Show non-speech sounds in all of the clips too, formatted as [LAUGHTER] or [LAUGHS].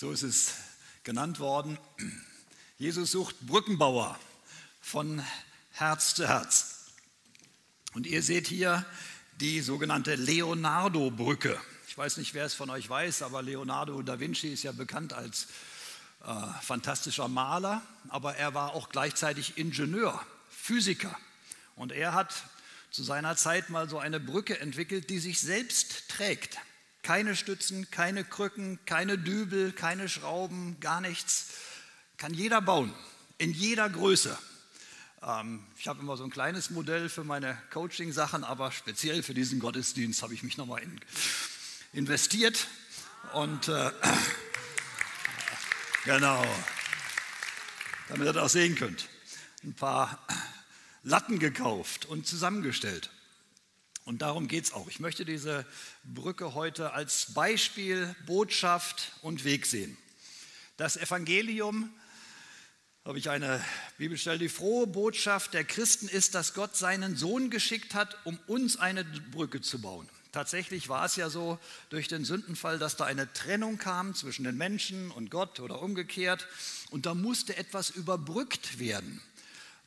So ist es genannt worden. Jesus sucht Brückenbauer von Herz zu Herz. Und ihr seht hier die sogenannte Leonardo-Brücke. Ich weiß nicht, wer es von euch weiß, aber Leonardo da Vinci ist ja bekannt als äh, fantastischer Maler, aber er war auch gleichzeitig Ingenieur, Physiker. Und er hat zu seiner Zeit mal so eine Brücke entwickelt, die sich selbst trägt. Keine Stützen, keine Krücken, keine Dübel, keine Schrauben, gar nichts. Kann jeder bauen, in jeder Größe. Ähm, ich habe immer so ein kleines Modell für meine Coaching-Sachen, aber speziell für diesen Gottesdienst habe ich mich nochmal in, investiert. Und äh, [CLEARS THROAT] genau, damit ihr das auch sehen könnt. Ein paar Latten gekauft und zusammengestellt. Und darum geht es auch. Ich möchte diese Brücke heute als Beispiel, Botschaft und Weg sehen. Das Evangelium habe ich eine Bibelstelle. Die frohe Botschaft der Christen ist, dass Gott seinen Sohn geschickt hat, um uns eine Brücke zu bauen. Tatsächlich war es ja so durch den Sündenfall, dass da eine Trennung kam zwischen den Menschen und Gott oder umgekehrt. Und da musste etwas überbrückt werden.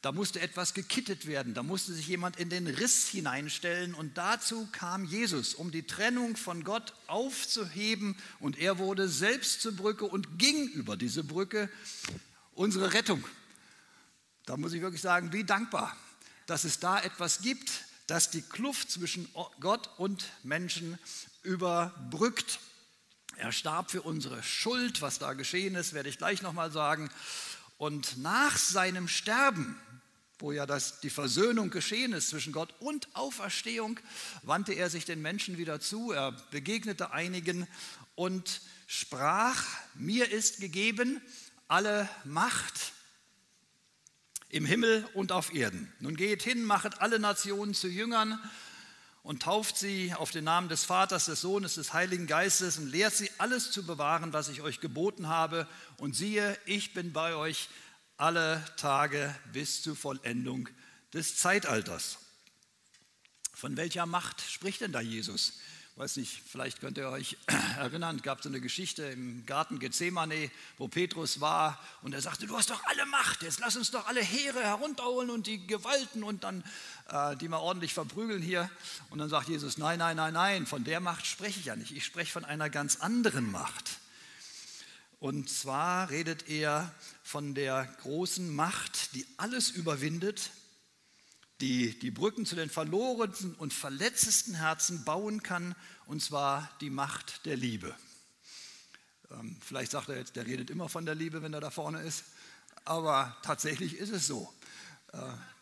Da musste etwas gekittet werden. Da musste sich jemand in den Riss hineinstellen. Und dazu kam Jesus, um die Trennung von Gott aufzuheben. Und er wurde selbst zur Brücke und ging über diese Brücke unsere Rettung. Da muss ich wirklich sagen, wie dankbar, dass es da etwas gibt, das die Kluft zwischen Gott und Menschen überbrückt. Er starb für unsere Schuld, was da geschehen ist, werde ich gleich nochmal sagen. Und nach seinem Sterben, wo ja das, die Versöhnung geschehen ist zwischen Gott und Auferstehung, wandte er sich den Menschen wieder zu. Er begegnete einigen und sprach, mir ist gegeben alle Macht im Himmel und auf Erden. Nun geht hin, machet alle Nationen zu Jüngern und tauft sie auf den Namen des Vaters, des Sohnes, des Heiligen Geistes und lehrt sie alles zu bewahren, was ich euch geboten habe. Und siehe, ich bin bei euch alle Tage bis zur Vollendung des Zeitalters. Von welcher Macht spricht denn da Jesus? weiß nicht, vielleicht könnt ihr euch [CLEARS THROAT] erinnern, es gab so eine Geschichte im Garten Gethsemane, wo Petrus war und er sagte, du hast doch alle Macht, jetzt lass uns doch alle Heere herunterholen und die Gewalten und dann äh, die mal ordentlich verprügeln hier. Und dann sagt Jesus, nein, nein, nein, nein, von der Macht spreche ich ja nicht, ich spreche von einer ganz anderen Macht. Und zwar redet er von der großen Macht, die alles überwindet, die die Brücken zu den verlorensten und verletztesten Herzen bauen kann, und zwar die Macht der Liebe. Ähm, vielleicht sagt er jetzt, der redet immer von der Liebe, wenn er da vorne ist, aber tatsächlich ist es so. Äh,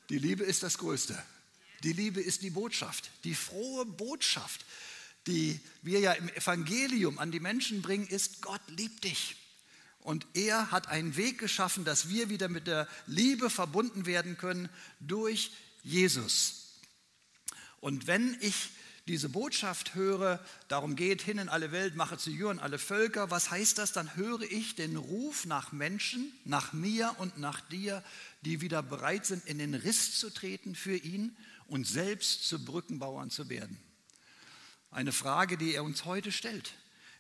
die Liebe ist das Größte. Die Liebe ist die Botschaft, die frohe Botschaft, die wir ja im Evangelium an die Menschen bringen, ist, Gott liebt dich. Und er hat einen Weg geschaffen, dass wir wieder mit der Liebe verbunden werden können durch Jesus. Und wenn ich diese Botschaft höre, darum geht hin in alle Welt, mache zu Jüngern alle Völker, was heißt das? Dann höre ich den Ruf nach Menschen, nach mir und nach dir, die wieder bereit sind, in den Riss zu treten für ihn und selbst zu Brückenbauern zu werden. Eine Frage, die er uns heute stellt.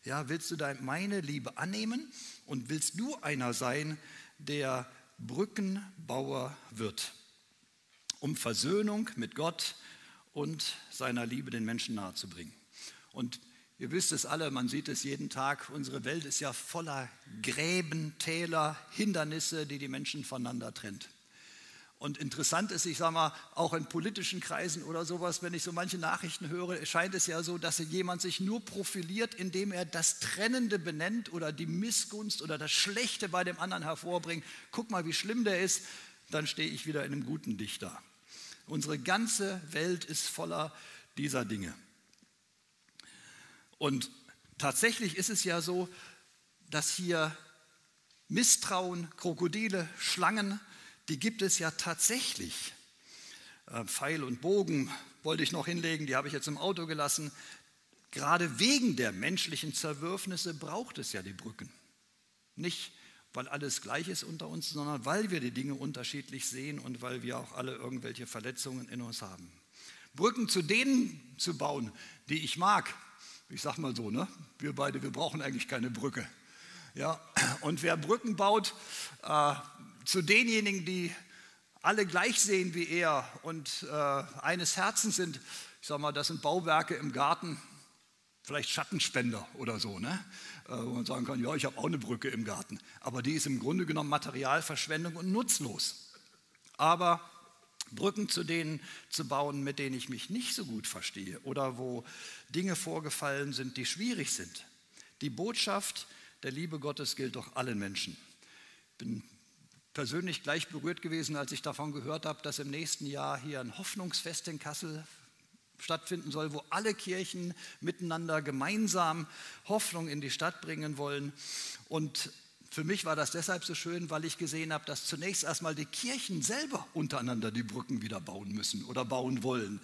Ja, willst du meine Liebe annehmen und willst du einer sein, der Brückenbauer wird? um Versöhnung mit Gott und seiner Liebe den Menschen nahezubringen. Und ihr wisst es alle, man sieht es jeden Tag, unsere Welt ist ja voller Gräben, Täler, Hindernisse, die die Menschen voneinander trennt. Und interessant ist, ich sage mal, auch in politischen Kreisen oder sowas, wenn ich so manche Nachrichten höre, scheint es ja so, dass jemand sich nur profiliert, indem er das Trennende benennt oder die Missgunst oder das Schlechte bei dem anderen hervorbringt. Guck mal, wie schlimm der ist, dann stehe ich wieder in einem guten Dichter. Unsere ganze Welt ist voller dieser Dinge. Und tatsächlich ist es ja so, dass hier Misstrauen, Krokodile, Schlangen, die gibt es ja tatsächlich. Äh, Pfeil und Bogen wollte ich noch hinlegen, die habe ich jetzt im Auto gelassen. Gerade wegen der menschlichen Zerwürfnisse braucht es ja die Brücken. Nicht weil alles gleich ist unter uns, sondern weil wir die Dinge unterschiedlich sehen und weil wir auch alle irgendwelche Verletzungen in uns haben. Brücken zu denen zu bauen, die ich mag. Ich sag mal so, ne? wir beide, wir brauchen eigentlich keine Brücke. Ja, und wer Brücken baut äh, zu denjenigen, die alle gleich sehen wie er und äh, eines Herzens sind, ich sage mal, das sind Bauwerke im Garten, vielleicht Schattenspender oder so, ne? Äh, wo man sagen kann, ja, ich habe auch eine Brücke im Garten, aber die ist im Grunde genommen Materialverschwendung und nutzlos. Aber Brücken zu denen zu bauen, mit denen ich mich nicht so gut verstehe oder wo Dinge vorgefallen sind, die schwierig sind. Die Botschaft der Liebe Gottes gilt doch allen Menschen. Ich bin persönlich gleich berührt gewesen, als ich davon gehört habe, dass im nächsten Jahr hier ein Hoffnungsfest in Kassel stattfinden soll, wo alle Kirchen miteinander gemeinsam Hoffnung in die Stadt bringen wollen. Und für mich war das deshalb so schön, weil ich gesehen habe, dass zunächst erstmal die Kirchen selber untereinander die Brücken wieder bauen müssen oder bauen wollen.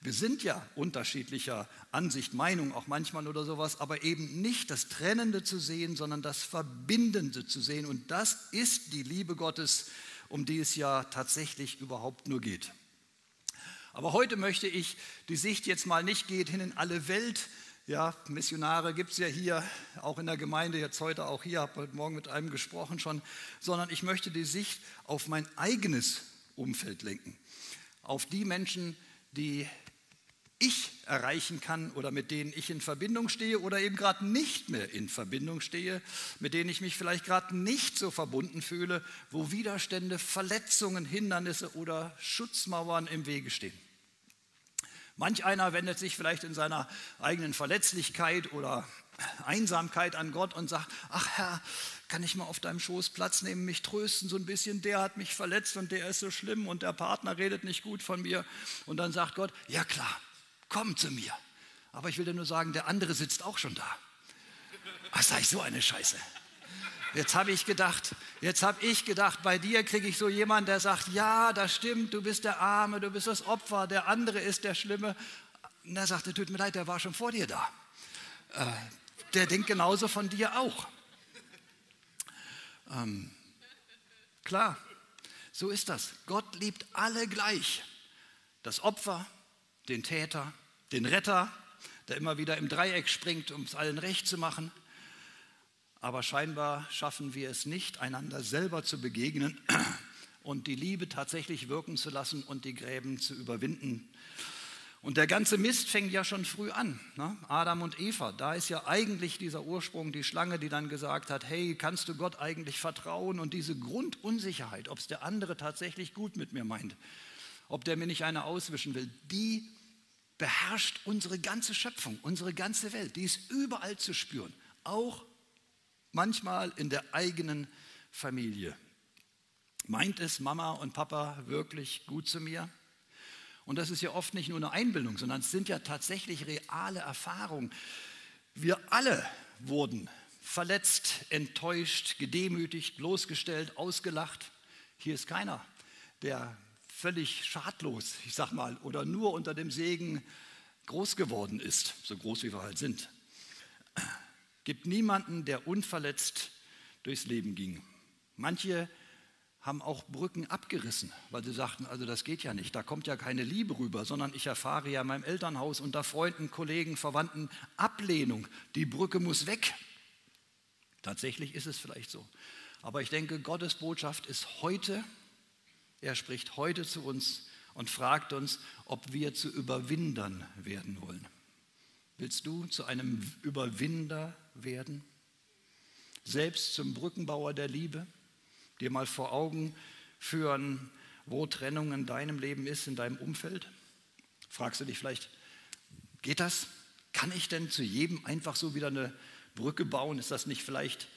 Wir sind ja unterschiedlicher Ansicht, Meinung auch manchmal oder sowas, aber eben nicht das Trennende zu sehen, sondern das Verbindende zu sehen. Und das ist die Liebe Gottes, um die es ja tatsächlich überhaupt nur geht. Aber heute möchte ich die Sicht jetzt mal nicht geht hin in alle Welt. Ja, Missionare gibt es ja hier, auch in der Gemeinde, jetzt heute auch hier, habe heute Morgen mit einem gesprochen schon, sondern ich möchte die Sicht auf mein eigenes Umfeld lenken. Auf die Menschen, die ich erreichen kann oder mit denen ich in Verbindung stehe oder eben gerade nicht mehr in Verbindung stehe, mit denen ich mich vielleicht gerade nicht so verbunden fühle, wo Widerstände, Verletzungen, Hindernisse oder Schutzmauern im Wege stehen. Manch einer wendet sich vielleicht in seiner eigenen Verletzlichkeit oder Einsamkeit an Gott und sagt, ach Herr, kann ich mal auf deinem Schoß Platz nehmen, mich trösten so ein bisschen, der hat mich verletzt und der ist so schlimm und der Partner redet nicht gut von mir. Und dann sagt Gott, ja klar, komm zu mir. Aber ich will dir nur sagen, der andere sitzt auch schon da. Ach, sag ich so eine Scheiße. Jetzt habe ich gedacht, jetzt habe ich gedacht, bei dir kriege ich so jemanden, der sagt, ja, das stimmt, du bist der Arme, du bist das Opfer, der andere ist der Schlimme. Und er sagte, tut mir leid, der war schon vor dir da. Äh, der denkt genauso von dir auch. Ähm, klar, so ist das. Gott liebt alle gleich. Das Opfer, den Täter, den Retter, der immer wieder im Dreieck springt, um es allen recht zu machen. Aber scheinbar schaffen wir es nicht, einander selber zu begegnen [CLEARS THROAT] und die Liebe tatsächlich wirken zu lassen und die Gräben zu überwinden. Und der ganze Mist fängt ja schon früh an. Ne? Adam und Eva, da ist ja eigentlich dieser Ursprung, die Schlange, die dann gesagt hat, hey, kannst du Gott eigentlich vertrauen? Und diese Grundunsicherheit, ob es der andere tatsächlich gut mit mir meint, ob der mir nicht eine auswischen will, die beherrscht unsere ganze Schöpfung, unsere ganze Welt. Die ist überall zu spüren, auch manchmal in der eigenen Familie. Meint es Mama und Papa wirklich gut zu mir? Und das ist ja oft nicht nur eine Einbildung, sondern es sind ja tatsächlich reale Erfahrungen. Wir alle wurden verletzt, enttäuscht, gedemütigt, bloßgestellt, ausgelacht. Hier ist keiner, der völlig schadlos, ich sag mal, oder nur unter dem Segen groß geworden ist, so groß wie wir halt sind. Gibt niemanden, der unverletzt durchs Leben ging. Manche haben auch Brücken abgerissen, weil sie sagten, also das geht ja nicht, da kommt ja keine Liebe rüber, sondern ich erfahre ja in meinem Elternhaus unter Freunden, Kollegen, Verwandten Ablehnung. Die Brücke muss weg. Tatsächlich ist es vielleicht so. Aber ich denke, Gottes Botschaft ist heute er spricht heute zu uns und fragt uns, ob wir zu Überwindern werden wollen. Willst du zu einem Überwinder werden? Selbst zum Brückenbauer der Liebe? Dir mal vor Augen führen, wo Trennung in deinem Leben ist, in deinem Umfeld? Fragst du dich vielleicht, geht das? Kann ich denn zu jedem einfach so wieder eine Brücke bauen? Ist das nicht vielleicht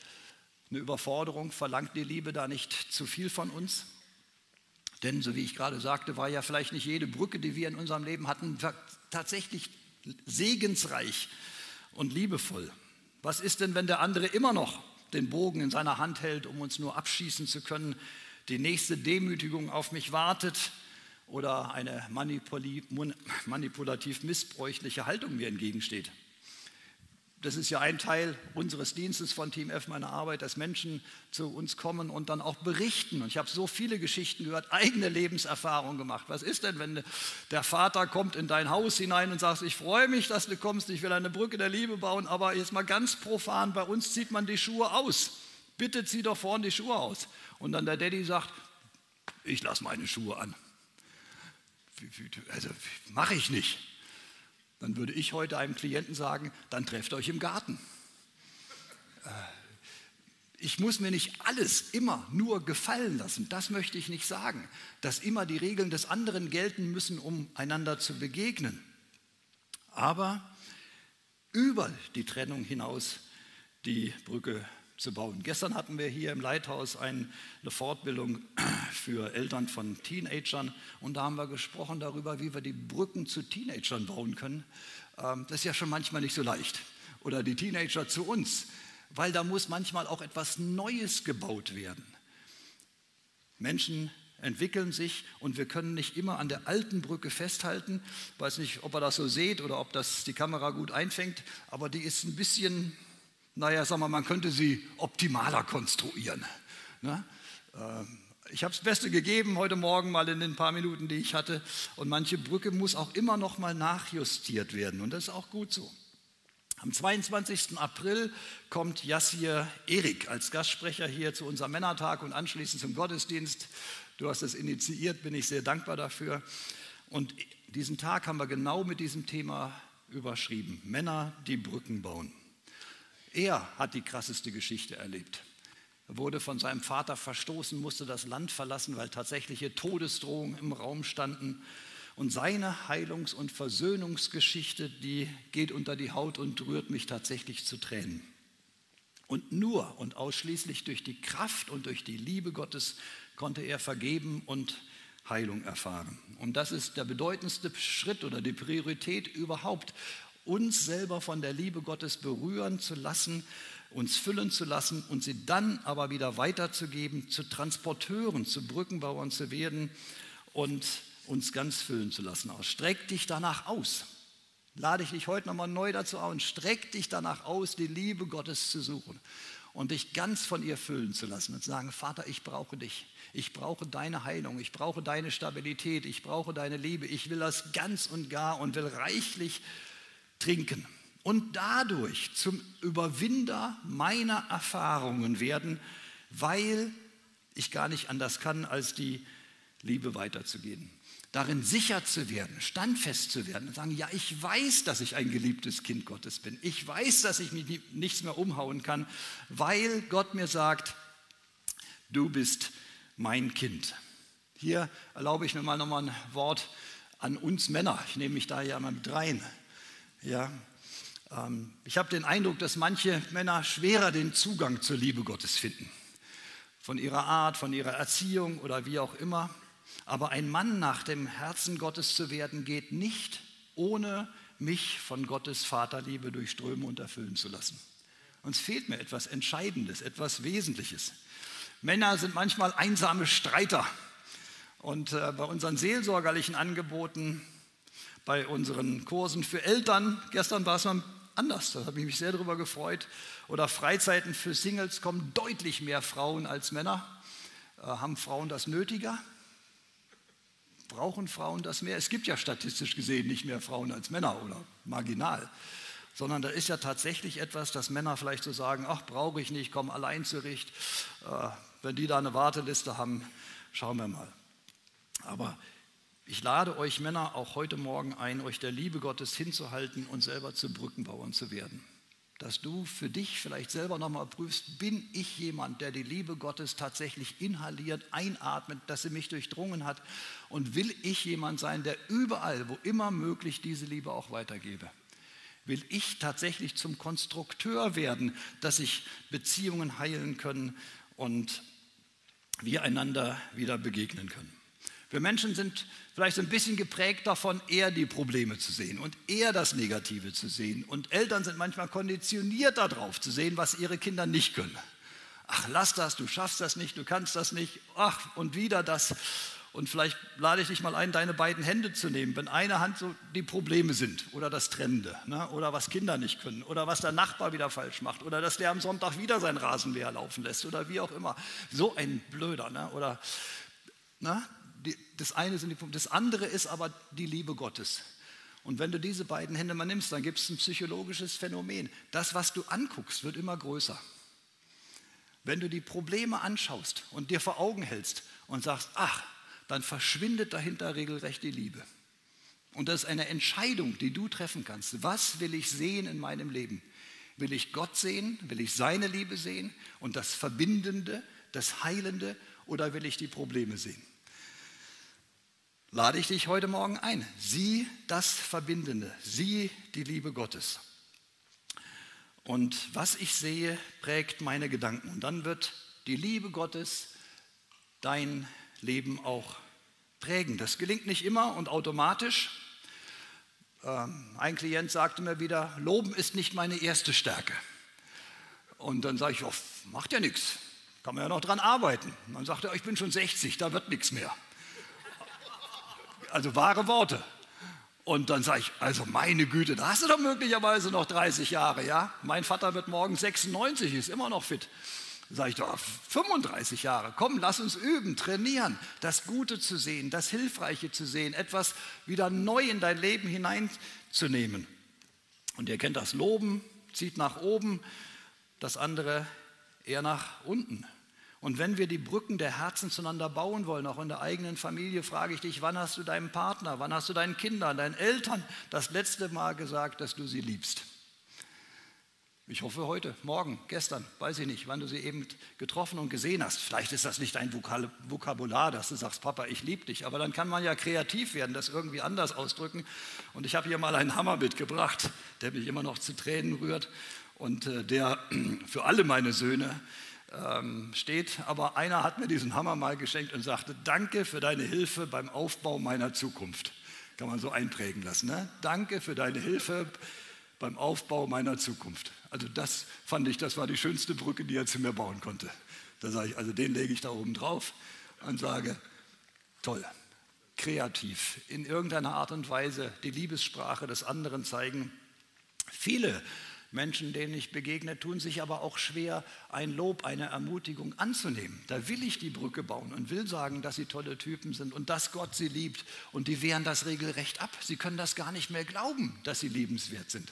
eine Überforderung? Verlangt die Liebe da nicht zu viel von uns? Denn, so wie ich gerade sagte, war ja vielleicht nicht jede Brücke, die wir in unserem Leben hatten, tatsächlich segensreich und liebevoll. Was ist denn, wenn der andere immer noch den Bogen in seiner Hand hält, um uns nur abschießen zu können, die nächste Demütigung auf mich wartet oder eine manipulativ missbräuchliche Haltung mir entgegensteht? Das ist ja ein Teil unseres Dienstes von Team F, meiner Arbeit, dass Menschen zu uns kommen und dann auch berichten. Und ich habe so viele Geschichten gehört, eigene Lebenserfahrungen gemacht. Was ist denn, wenn der Vater kommt in dein Haus hinein und sagt, ich freue mich, dass du kommst, ich will eine Brücke der Liebe bauen, aber jetzt mal ganz profan, bei uns zieht man die Schuhe aus. Bitte zieh doch vorne die Schuhe aus. Und dann der Daddy sagt, ich lasse meine Schuhe an. Also mache ich nicht dann würde ich heute einem Klienten sagen, dann trefft euch im Garten. Äh, ich muss mir nicht alles immer nur gefallen lassen. Das möchte ich nicht sagen, dass immer die Regeln des anderen gelten müssen, um einander zu begegnen. Aber über die Trennung hinaus die Brücke zu bauen. Gestern hatten wir hier im Leithaus eine Fortbildung [CLEARS THROAT] für Eltern von Teenagern und da haben wir gesprochen darüber, wie wir die Brücken zu Teenagern bauen können. Ähm, das ist ja schon manchmal nicht so leicht. Oder die Teenager zu uns, weil da muss manchmal auch etwas Neues gebaut werden. Menschen entwickeln sich und wir können nicht immer an der alten Brücke festhalten. Ich weiß nicht, ob ihr das so seht oder ob das die Kamera gut einfängt, aber die ist ein bisschen naja, sagen wir, man könnte sie optimaler konstruieren. Ne? Ähm, ich habe das Beste gegeben heute Morgen mal in den paar Minuten, die ich hatte. Und manche Brücke muss auch immer noch mal nachjustiert werden. Und das ist auch gut so. Am 22. April kommt Yassir Erik als Gastsprecher hier zu unserem Männertag und anschließend zum Gottesdienst. Du hast es initiiert, bin ich sehr dankbar dafür. Und diesen Tag haben wir genau mit diesem Thema überschrieben. Männer, die Brücken bauen. Er hat die krasseste Geschichte erlebt. Er wurde von seinem Vater verstoßen, musste das Land verlassen, weil tatsächliche Todesdrohungen im Raum standen. Und seine Heilungs- und Versöhnungsgeschichte, die geht unter die Haut und rührt mich tatsächlich zu Tränen. Und nur und ausschließlich durch die Kraft und durch die Liebe Gottes konnte er vergeben und Heilung erfahren. Und das ist der bedeutendste Schritt oder die Priorität überhaupt uns selber von der Liebe Gottes berühren zu lassen, uns füllen zu lassen und sie dann aber wieder weiterzugeben, zu Transporteuren, zu Brückenbauern zu werden und uns ganz füllen zu lassen. Streck dich danach aus. Lade ich dich heute nochmal neu dazu aus. Streck dich danach aus, die Liebe Gottes zu suchen und dich ganz von ihr füllen zu lassen und zu sagen, Vater, ich brauche dich. Ich brauche deine Heilung, ich brauche deine Stabilität, ich brauche deine Liebe. Ich will das ganz und gar und will reichlich trinken und dadurch zum Überwinder meiner Erfahrungen werden, weil ich gar nicht anders kann, als die Liebe weiterzugeben. Darin sicher zu werden, standfest zu werden und sagen, ja, ich weiß, dass ich ein geliebtes Kind Gottes bin. Ich weiß, dass ich mich nichts mehr umhauen kann, weil Gott mir sagt, du bist mein Kind. Hier erlaube ich mir mal nochmal ein Wort an uns Männer. Ich nehme mich da ja mal mit rein. Ja, ähm, ich habe den Eindruck, dass manche Männer schwerer den Zugang zur Liebe Gottes finden. Von ihrer Art, von ihrer Erziehung oder wie auch immer. Aber ein Mann nach dem Herzen Gottes zu werden, geht nicht ohne mich von Gottes Vaterliebe durchströmen und erfüllen zu lassen. Uns fehlt mir etwas Entscheidendes, etwas Wesentliches. Männer sind manchmal einsame Streiter. Und äh, bei unseren seelsorgerlichen Angeboten bei unseren Kursen für Eltern. Gestern war es mal anders, da habe ich mich sehr darüber gefreut. Oder Freizeiten für Singles kommen deutlich mehr Frauen als Männer. Äh, haben Frauen das nötiger? Brauchen Frauen das mehr? Es gibt ja statistisch gesehen nicht mehr Frauen als Männer oder marginal. Sondern da ist ja tatsächlich etwas, dass Männer vielleicht so sagen, ach, brauche ich nicht, komm allein zurecht. Äh, wenn die da eine Warteliste haben, schauen wir mal. Aber ich lade euch Männer auch heute Morgen ein, euch der Liebe Gottes hinzuhalten und selber zu Brückenbauern zu werden. Dass du für dich vielleicht selber nochmal prüfst, bin ich jemand, der die Liebe Gottes tatsächlich inhaliert, einatmet, dass sie mich durchdrungen hat und will ich jemand sein, der überall, wo immer möglich, diese Liebe auch weitergebe. Will ich tatsächlich zum Konstrukteur werden, dass sich Beziehungen heilen können und wir einander wieder begegnen können. Wir Menschen sind vielleicht so ein bisschen geprägt davon, eher die Probleme zu sehen und eher das Negative zu sehen. Und Eltern sind manchmal konditioniert darauf zu sehen, was ihre Kinder nicht können. Ach, lass das, du schaffst das nicht, du kannst das nicht. Ach, und wieder das. Und vielleicht lade ich dich mal ein, deine beiden Hände zu nehmen, wenn eine Hand so die Probleme sind oder das Trennende ne? oder was Kinder nicht können oder was der Nachbar wieder falsch macht oder dass der am Sonntag wieder sein Rasenmäher laufen lässt oder wie auch immer. So ein Blöder. Ne? Oder ne? Das eine sind die. Das andere ist aber die Liebe Gottes. Und wenn du diese beiden Hände mal nimmst, dann gibt es ein psychologisches Phänomen. Das, was du anguckst, wird immer größer. Wenn du die Probleme anschaust und dir vor Augen hältst und sagst, ach, dann verschwindet dahinter regelrecht die Liebe. Und das ist eine Entscheidung, die du treffen kannst. Was will ich sehen in meinem Leben? Will ich Gott sehen? Will ich seine Liebe sehen und das Verbindende, das Heilende oder will ich die Probleme sehen? Lade ich dich heute Morgen ein. Sieh das Verbindende, sieh die Liebe Gottes. Und was ich sehe, prägt meine Gedanken. Und dann wird die Liebe Gottes dein Leben auch prägen. Das gelingt nicht immer und automatisch. Ähm, ein Klient sagte mir wieder, Loben ist nicht meine erste Stärke. Und dann sage ich, oh, macht ja nichts, kann man ja noch dran arbeiten. Und dann sagte er, ich bin schon 60, da wird nichts mehr. Also wahre Worte. Und dann sage ich, also meine Güte, da hast du doch möglicherweise noch 30 Jahre, ja? Mein Vater wird morgen 96, ist immer noch fit. Sage ich doch, 35 Jahre. Komm, lass uns üben, trainieren, das Gute zu sehen, das Hilfreiche zu sehen, etwas wieder neu in dein Leben hineinzunehmen. Und ihr kennt das Loben, zieht nach oben, das andere eher nach unten. Und wenn wir die Brücken der Herzen zueinander bauen wollen, auch in der eigenen Familie, frage ich dich, wann hast du deinem Partner, wann hast du deinen Kindern, deinen Eltern das letzte Mal gesagt, dass du sie liebst? Ich hoffe heute, morgen, gestern, weiß ich nicht, wann du sie eben getroffen und gesehen hast. Vielleicht ist das nicht ein Vokabular, dass du sagst, Papa, ich liebe dich, aber dann kann man ja kreativ werden, das irgendwie anders ausdrücken. Und ich habe hier mal einen Hammer mitgebracht, der mich immer noch zu Tränen rührt und äh, der für alle meine Söhne ähm, steht. Aber einer hat mir diesen Hammer mal geschenkt und sagte, danke für deine Hilfe beim Aufbau meiner Zukunft. Kann man so einprägen lassen. Ne? Danke für deine Hilfe beim Aufbau meiner Zukunft. Also das fand ich, das war die schönste Brücke, die er zu mir bauen konnte. Da sage ich, also den lege ich da oben drauf und sage, toll, kreativ, in irgendeiner Art und Weise die Liebessprache des anderen zeigen. Viele Menschen, denen ich begegne, tun sich aber auch schwer, ein Lob, eine Ermutigung anzunehmen. Da will ich die Brücke bauen und will sagen, dass sie tolle Typen sind und dass Gott sie liebt. Und die wehren das regelrecht ab. Sie können das gar nicht mehr glauben, dass sie liebenswert sind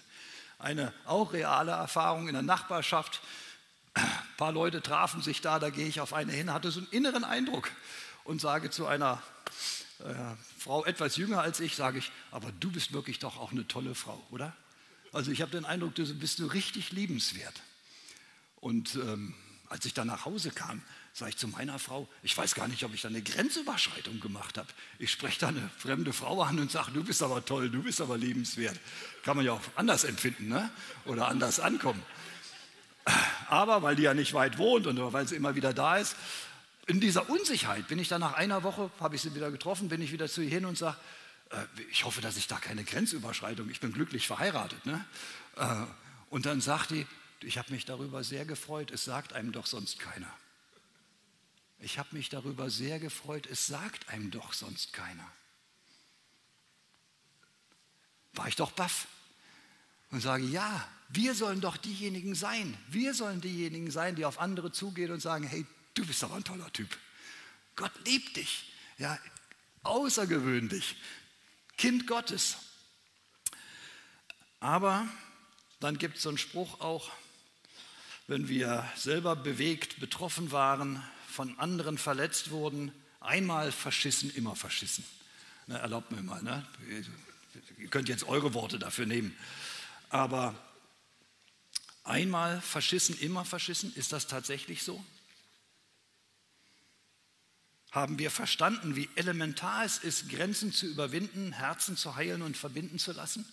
eine auch reale Erfahrung in der Nachbarschaft. Ein paar Leute trafen sich da, da gehe ich auf eine hin, hatte so einen inneren Eindruck und sage zu einer äh, Frau etwas jünger als ich, sage ich, aber du bist wirklich doch auch eine tolle Frau, oder? Also ich habe den Eindruck, du bist du richtig liebenswert. Und ähm, als ich dann nach Hause kam, sage ich zu meiner Frau, ich weiß gar nicht, ob ich da eine Grenzüberschreitung gemacht habe. Ich spreche da eine fremde Frau an und sage, du bist aber toll, du bist aber liebenswert. Kann man ja auch anders empfinden ne? oder anders ankommen. Aber weil die ja nicht weit wohnt und weil sie immer wieder da ist, in dieser Unsicherheit bin ich dann nach einer Woche, habe ich sie wieder getroffen, bin ich wieder zu ihr hin und sage, ich hoffe, dass ich da keine Grenzüberschreitung, ich bin glücklich verheiratet. Ne? Äh, und dann sagt die, ich habe mich darüber sehr gefreut, es sagt einem doch sonst keiner. Ich habe mich darüber sehr gefreut, es sagt einem doch sonst keiner. War ich doch baff und sage, ja, wir sollen doch diejenigen sein. Wir sollen diejenigen sein, die auf andere zugehen und sagen, hey, du bist aber ein toller Typ. Gott liebt dich. Ja, außergewöhnlich. Kind Gottes. Aber dann gibt es so einen Spruch auch, wenn wir selber bewegt, betroffen waren, von anderen verletzt wurden, einmal verschissen, immer verschissen. Ne, erlaubt mir mal, ne? ihr könnt jetzt eure Worte dafür nehmen. Aber einmal verschissen, immer verschissen, ist das tatsächlich so? Haben wir verstanden, wie elementar es ist, Grenzen zu überwinden, Herzen zu heilen und verbinden zu lassen?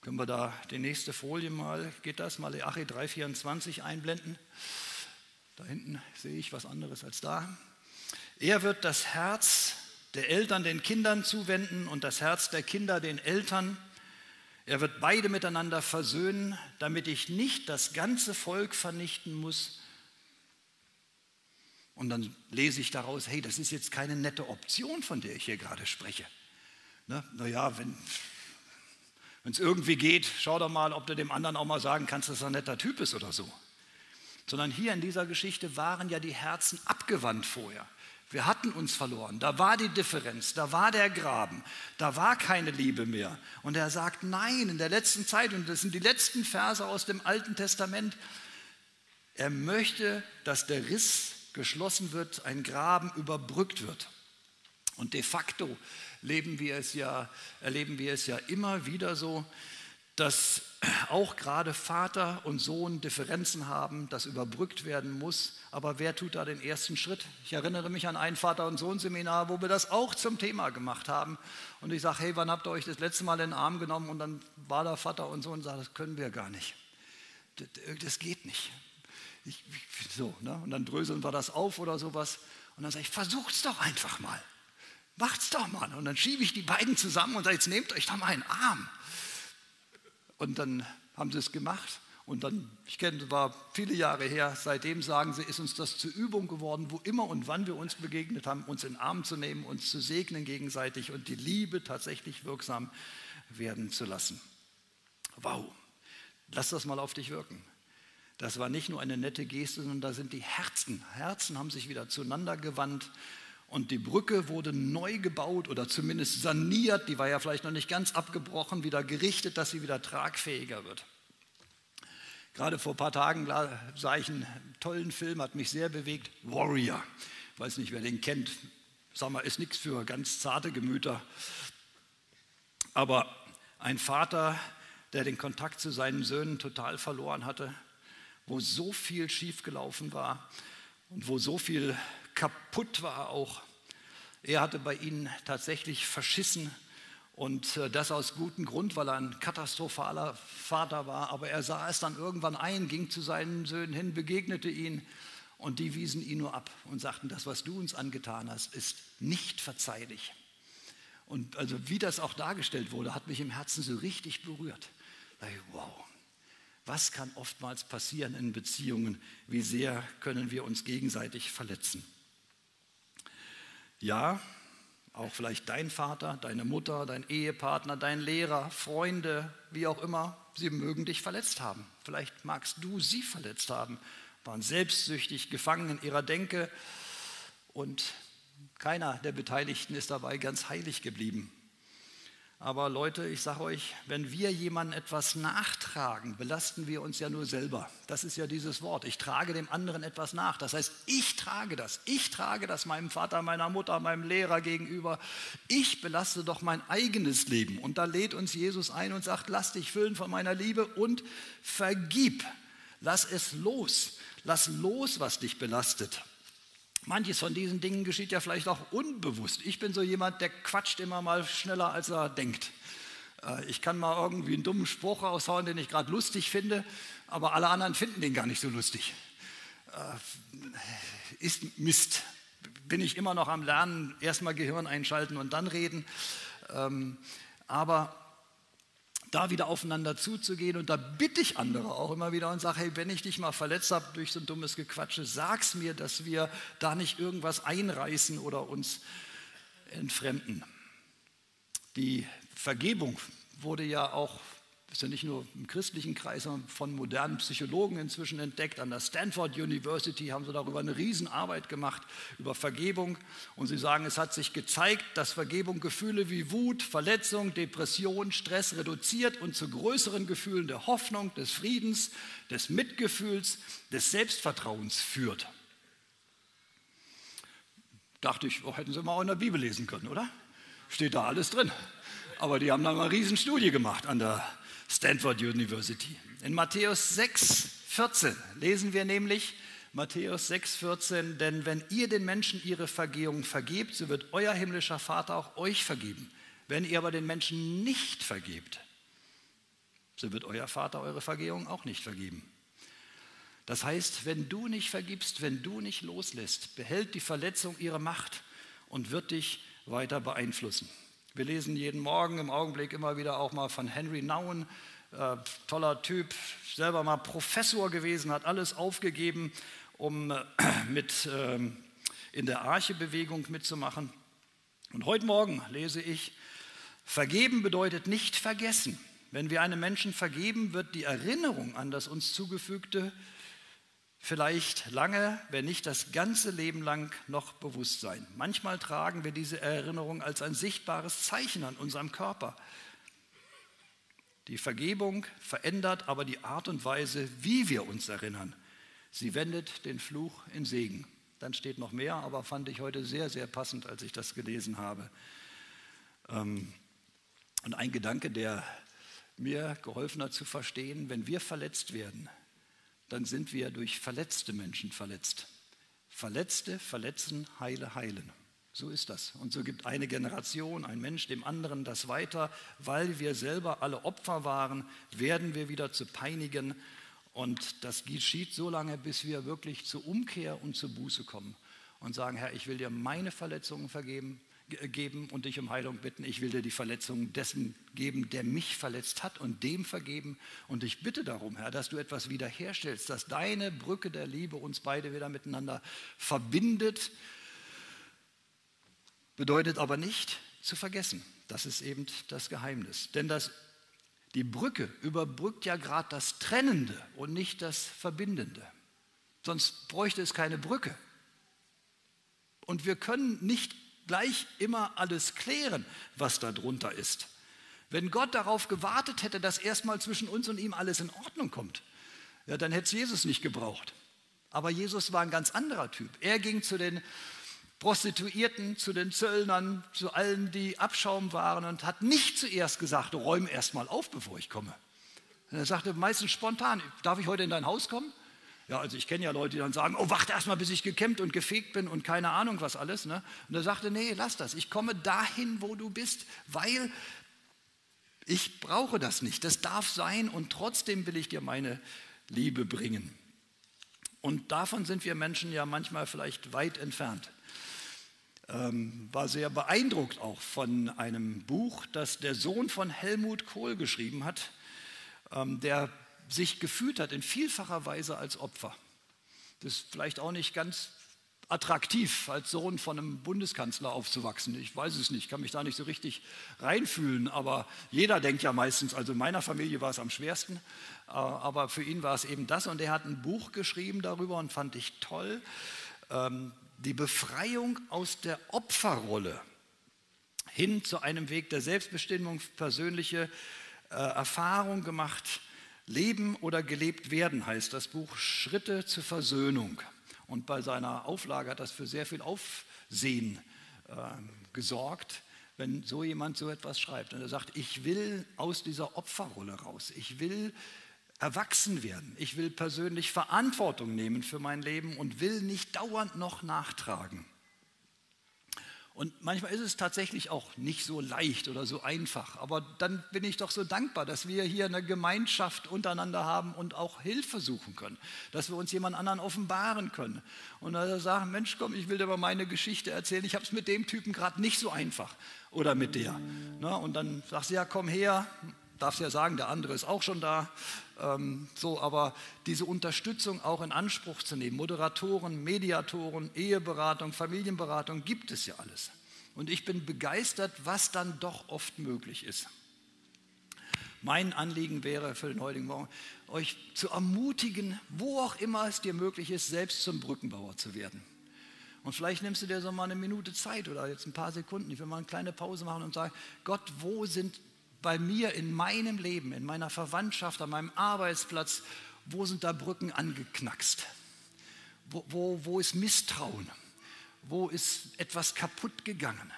Können wir da die nächste Folie mal, geht das, Malachi 3,24 einblenden? Da hinten sehe ich was anderes als da. Er wird das Herz der Eltern den Kindern zuwenden und das Herz der Kinder den Eltern. Er wird beide miteinander versöhnen, damit ich nicht das ganze Volk vernichten muss. Und dann lese ich daraus, hey, das ist jetzt keine nette Option, von der ich hier gerade spreche. Ne? Naja, wenn es irgendwie geht, schau doch mal, ob du dem anderen auch mal sagen kannst, dass er ein netter Typ ist oder so. Sondern hier in dieser Geschichte waren ja die Herzen abgewandt vorher. Wir hatten uns verloren. Da war die Differenz, da war der Graben, da war keine Liebe mehr. Und er sagt, nein, in der letzten Zeit, und das sind die letzten Verse aus dem Alten Testament, er möchte, dass der Riss geschlossen wird, ein Graben überbrückt wird. Und de facto leben wir es ja, erleben wir es ja immer wieder so, dass auch gerade Vater und Sohn Differenzen haben, das überbrückt werden muss. Aber wer tut da den ersten Schritt? Ich erinnere mich an ein Vater- und Sohn-Seminar, wo wir das auch zum Thema gemacht haben. Und ich sage, hey, wann habt ihr euch das letzte Mal in den Arm genommen? Und dann war da Vater und Sohn und sagt, das können wir gar nicht. Das, das geht nicht. Ich, so, ne? Und dann dröseln wir das auf oder sowas. Und dann sage ich, versucht's doch einfach mal. Macht's doch mal. Und dann schiebe ich die beiden zusammen und sage, jetzt nehmt euch doch mal einen Arm. Und dann haben sie es gemacht. Und dann, ich kenne, war viele Jahre her, seitdem sagen sie, ist uns das zur Übung geworden, wo immer und wann wir uns begegnet haben, uns in den Arm zu nehmen, uns zu segnen gegenseitig und die Liebe tatsächlich wirksam werden zu lassen. Wow, lass das mal auf dich wirken. Das war nicht nur eine nette Geste, sondern da sind die Herzen. Herzen haben sich wieder zueinander gewandt und die Brücke wurde neu gebaut oder zumindest saniert. Die war ja vielleicht noch nicht ganz abgebrochen, wieder gerichtet, dass sie wieder tragfähiger wird. Gerade vor ein paar Tagen sah ich einen tollen Film, hat mich sehr bewegt. Warrior. Ich weiß nicht, wer den kennt. Sag mal, ist nichts für ganz zarte Gemüter. Aber ein Vater, der den Kontakt zu seinen Söhnen total verloren hatte, wo so viel schiefgelaufen war und wo so viel kaputt war auch. Er hatte bei ihnen tatsächlich verschissen und äh, das aus gutem Grund, weil er ein katastrophaler Vater war. Aber er sah es dann irgendwann ein, ging zu seinen Söhnen hin, begegnete ihnen und die wiesen ihn nur ab und sagten, das, was du uns angetan hast, ist nicht verzeihlich. Und also wie das auch dargestellt wurde, hat mich im Herzen so richtig berührt. Wow, was kann oftmals passieren in Beziehungen? Wie sehr können wir uns gegenseitig verletzen? Ja, auch vielleicht dein Vater, deine Mutter, dein Ehepartner, dein Lehrer, Freunde, wie auch immer, sie mögen dich verletzt haben. Vielleicht magst du sie verletzt haben, waren selbstsüchtig, gefangen in ihrer Denke und keiner der Beteiligten ist dabei ganz heilig geblieben. Aber Leute, ich sage euch, wenn wir jemandem etwas nachtragen, belasten wir uns ja nur selber. Das ist ja dieses Wort. Ich trage dem anderen etwas nach. Das heißt, ich trage das. Ich trage das meinem Vater, meiner Mutter, meinem Lehrer gegenüber. Ich belaste doch mein eigenes Leben. Und da lädt uns Jesus ein und sagt, lass dich füllen von meiner Liebe und vergib. Lass es los. Lass los, was dich belastet. Manches von diesen Dingen geschieht ja vielleicht auch unbewusst. Ich bin so jemand, der quatscht immer mal schneller, als er denkt. Äh, ich kann mal irgendwie einen dummen Spruch raushauen, den ich gerade lustig finde, aber alle anderen finden den gar nicht so lustig. Äh, ist Mist. Bin ich immer noch am Lernen, erstmal Gehirn einschalten und dann reden. Ähm, aber da wieder aufeinander zuzugehen. Und da bitte ich andere auch immer wieder und sage, hey, wenn ich dich mal verletzt habe durch so ein dummes Gequatsche, sag's mir, dass wir da nicht irgendwas einreißen oder uns entfremden. Die Vergebung wurde ja auch ist ja nicht nur im christlichen Kreis, sondern von modernen Psychologen inzwischen entdeckt. An der Stanford University haben sie darüber eine Riesenarbeit gemacht, über Vergebung. Und sie sagen, es hat sich gezeigt, dass Vergebung Gefühle wie Wut, Verletzung, Depression, Stress reduziert und zu größeren Gefühlen der Hoffnung, des Friedens, des Mitgefühls, des Selbstvertrauens führt. Dachte ich, oh, hätten sie mal auch in der Bibel lesen können, oder? Steht da alles drin. Aber die haben dann mal eine Riesenstudie gemacht an der Stanford University. In Matthäus 6, 14 lesen wir nämlich, Matthäus 6, 14, denn wenn ihr den Menschen ihre Vergehung vergebt, so wird euer himmlischer Vater auch euch vergeben. Wenn ihr aber den Menschen nicht vergebt, so wird euer Vater eure Vergehung auch nicht vergeben. Das heißt, wenn du nicht vergibst, wenn du nicht loslässt, behält die Verletzung ihre Macht und wird dich weiter beeinflussen. Wir lesen jeden Morgen im Augenblick immer wieder auch mal von Henry Nouwen, äh, toller Typ, selber mal Professor gewesen, hat alles aufgegeben, um äh, [CLEARS THROAT] mit ähm, in der Arche-Bewegung mitzumachen. Und heute Morgen lese ich, vergeben bedeutet nicht vergessen. Wenn wir einem Menschen vergeben, wird die Erinnerung an das uns zugefügte vielleicht lange, wenn nicht das ganze Leben lang noch bewusst sein. Manchmal tragen wir diese Erinnerung als ein sichtbares Zeichen an unserem Körper. Die Vergebung verändert aber die Art und Weise, wie wir uns erinnern. Sie wendet den Fluch in Segen. Dann steht noch mehr, aber fand ich heute sehr, sehr passend, als ich das gelesen habe. Ähm, und ein Gedanke, der mir geholfen hat zu verstehen, wenn wir verletzt werden, dann sind wir durch verletzte Menschen verletzt. Verletzte verletzen, heile heilen. So ist das. Und so gibt eine Generation, ein Mensch dem anderen das weiter. Weil wir selber alle Opfer waren, werden wir wieder zu peinigen. Und das geschieht so lange, bis wir wirklich zur Umkehr und zur Buße kommen und sagen, Herr, ich will dir meine Verletzungen vergeben, geben und dich um Heilung bitten. Ich will dir die Verletzungen dessen geben, der mich verletzt hat und dem vergeben. Und ich bitte darum, Herr, dass du etwas wiederherstellst, dass deine Brücke der Liebe uns beide wieder miteinander verbindet. Bedeutet aber nicht zu vergessen. Das ist eben das Geheimnis. Denn das, die Brücke überbrückt ja gerade das Trennende und nicht das Verbindende. Sonst bräuchte es keine Brücke. Und wir können nicht gleich immer alles klären, was darunter ist. Wenn Gott darauf gewartet hätte, dass erstmal zwischen uns und ihm alles in Ordnung kommt, ja, dann hätte es Jesus nicht gebraucht. Aber Jesus war ein ganz anderer Typ. Er ging zu den Prostituierten, zu den Zöllnern, zu allen, die Abschaum waren und hat nicht zuerst gesagt, räum erstmal auf, bevor ich komme. Er sagte meistens spontan, darf ich heute in dein Haus kommen? Ja, also ich kenne ja Leute, die dann sagen, oh, warte erstmal, bis ich gekämmt und gefegt bin und keine Ahnung was alles. Ne? Und er sagte, nee, lass das. Ich komme dahin, wo du bist, weil ich brauche das nicht. Das darf sein und trotzdem will ich dir meine Liebe bringen. Und davon sind wir Menschen ja manchmal vielleicht weit entfernt. Ähm, war sehr beeindruckt auch von einem Buch, das der Sohn von Helmut Kohl geschrieben hat, ähm, der sich gefühlt hat in vielfacher Weise als Opfer. Das ist vielleicht auch nicht ganz attraktiv, als Sohn von einem Bundeskanzler aufzuwachsen. Ich weiß es nicht, kann mich da nicht so richtig reinfühlen, aber jeder denkt ja meistens, also in meiner Familie war es am schwersten, äh, aber für ihn war es eben das und er hat ein Buch geschrieben darüber und fand ich toll, ähm, die Befreiung aus der Opferrolle hin zu einem Weg der Selbstbestimmung, persönliche äh, Erfahrung gemacht, Leben oder gelebt werden heißt das Buch Schritte zur Versöhnung. Und bei seiner Auflage hat das für sehr viel Aufsehen äh, gesorgt, wenn so jemand so etwas schreibt. Und er sagt, ich will aus dieser Opferrolle raus. Ich will erwachsen werden. Ich will persönlich Verantwortung nehmen für mein Leben und will nicht dauernd noch nachtragen. Und manchmal ist es tatsächlich auch nicht so leicht oder so einfach. Aber dann bin ich doch so dankbar, dass wir hier eine Gemeinschaft untereinander haben und auch Hilfe suchen können. Dass wir uns jemand anderen offenbaren können. Und dann sagen, Mensch, komm, ich will dir mal meine Geschichte erzählen. Ich habe es mit dem Typen gerade nicht so einfach. Oder mit der. Na, und dann sagst du, ja, komm her. Darfst ja sagen, der andere ist auch schon da. Ähm, so, aber diese Unterstützung auch in Anspruch zu nehmen, Moderatoren, Mediatoren, Eheberatung, Familienberatung, gibt es ja alles. Und ich bin begeistert, was dann doch oft möglich ist. Mein Anliegen wäre für den heutigen Morgen, euch zu ermutigen, wo auch immer es dir möglich ist, selbst zum Brückenbauer zu werden. Und vielleicht nimmst du dir so mal eine Minute Zeit oder jetzt ein paar Sekunden. Ich will mal eine kleine Pause machen und sagen, Gott, wo sind bei mir in meinem Leben, in meiner Verwandtschaft, an meinem Arbeitsplatz, wo sind da Brücken angeknackst? Wo, wo, wo ist Misstrauen? Wo ist etwas kaputt gegangen?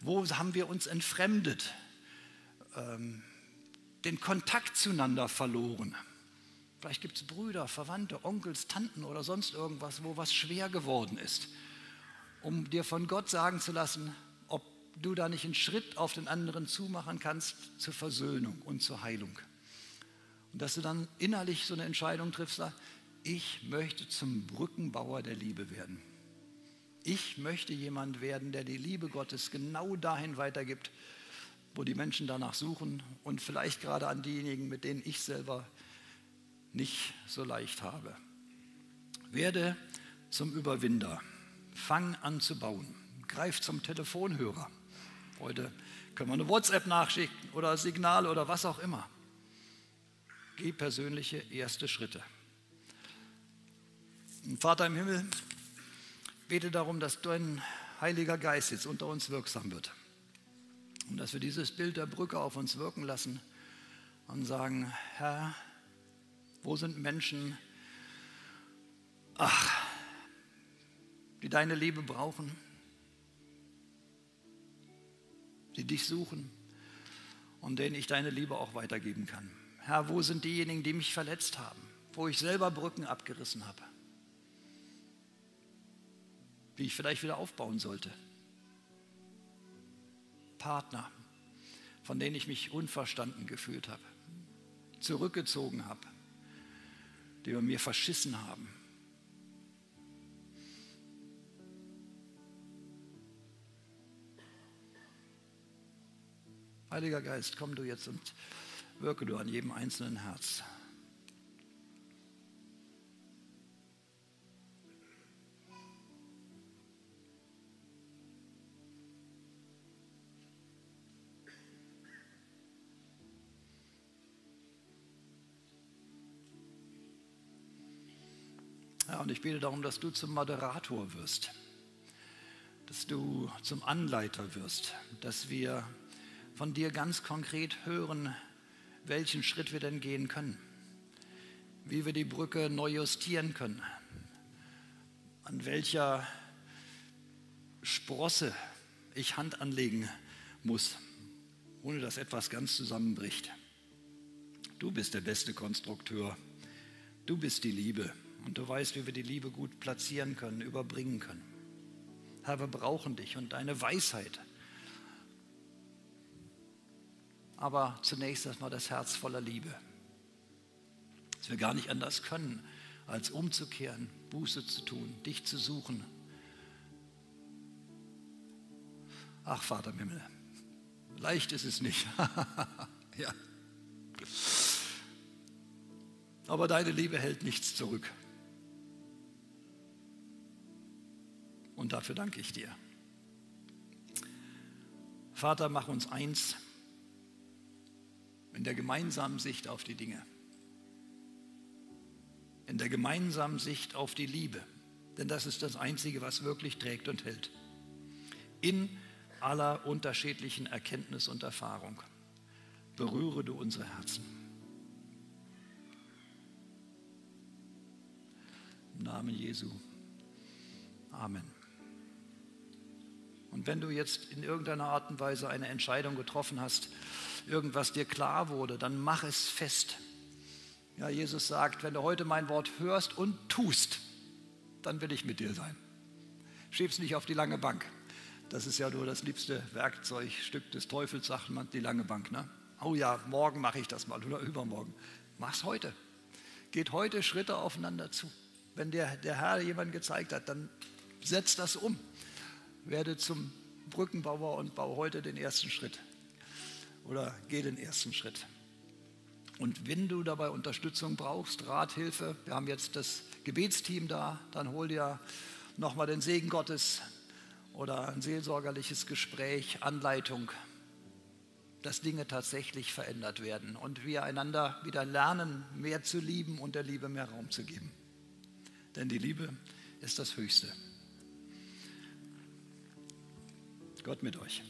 Wo haben wir uns entfremdet? Ähm, den Kontakt zueinander verloren? Vielleicht gibt es Brüder, Verwandte, Onkels, Tanten oder sonst irgendwas, wo was schwer geworden ist. Um dir von Gott sagen zu lassen, du da nicht einen Schritt auf den anderen zumachen kannst zur Versöhnung und zur Heilung. Und dass du dann innerlich so eine Entscheidung triffst, ich möchte zum Brückenbauer der Liebe werden. Ich möchte jemand werden, der die Liebe Gottes genau dahin weitergibt, wo die Menschen danach suchen und vielleicht gerade an diejenigen, mit denen ich selber nicht so leicht habe. Werde zum Überwinder. Fang an zu bauen. Greif zum Telefonhörer. Heute können wir eine WhatsApp nachschicken oder Signal oder was auch immer. Geh persönliche erste Schritte. Und Vater im Himmel, bete darum, dass dein Heiliger Geist jetzt unter uns wirksam wird. Und dass wir dieses Bild der Brücke auf uns wirken lassen und sagen, Herr, wo sind Menschen, ach, die deine Liebe brauchen, die dich suchen und denen ich deine Liebe auch weitergeben kann. Herr, wo sind diejenigen, die mich verletzt haben, wo ich selber Brücken abgerissen habe, die ich vielleicht wieder aufbauen sollte? Partner, von denen ich mich unverstanden gefühlt habe, zurückgezogen habe, die bei mir verschissen haben. Heiliger Geist, komm du jetzt und wirke du an jedem einzelnen Herz. Ja, und ich bete darum, dass du zum Moderator wirst, dass du zum Anleiter wirst, dass wir von dir ganz konkret hören, welchen Schritt wir denn gehen können, wie wir die Brücke neu justieren können, an welcher Sprosse ich Hand anlegen muss, ohne dass etwas ganz zusammenbricht. Du bist der beste Konstrukteur, du bist die Liebe und du weißt, wie wir die Liebe gut platzieren können, überbringen können. Herr, wir brauchen dich und deine Weisheit aber zunächst erstmal das Herz voller Liebe. Dass wir gar nicht anders können, als umzukehren, Buße zu tun, dich zu suchen. Ach, Vater im Himmel, leicht ist es nicht. [LAUGHS] ja. Aber deine Liebe hält nichts zurück. Und dafür danke ich dir. Vater, mach uns eins in der gemeinsamen Sicht auf die Dinge, in der gemeinsamen Sicht auf die Liebe, denn das ist das Einzige, was wirklich trägt und hält. In aller unterschiedlichen Erkenntnis und Erfahrung berühre du unsere Herzen. Im Namen Jesu. Amen. Wenn du jetzt in irgendeiner Art und Weise eine Entscheidung getroffen hast, irgendwas dir klar wurde, dann mach es fest. Ja, Jesus sagt, wenn du heute mein Wort hörst und tust, dann will ich mit dir sein. Schieb's nicht auf die lange Bank. Das ist ja nur das liebste Werkzeugstück des Teufels, sagt man, die lange Bank. Ne? Oh ja, morgen mache ich das mal oder übermorgen. Mach's heute. Geht heute Schritte aufeinander zu. Wenn der, der Herr jemand gezeigt hat, dann setz das um. Werde zum Brückenbauer und baue heute den ersten Schritt oder geh den ersten Schritt. Und wenn du dabei Unterstützung brauchst, Rat, Hilfe, wir haben jetzt das Gebetsteam da, dann hol dir nochmal den Segen Gottes oder ein seelsorgerliches Gespräch, Anleitung, dass Dinge tatsächlich verändert werden und wir einander wieder lernen, mehr zu lieben und der Liebe mehr Raum zu geben. Denn die Liebe ist das Höchste. Gott mit euch.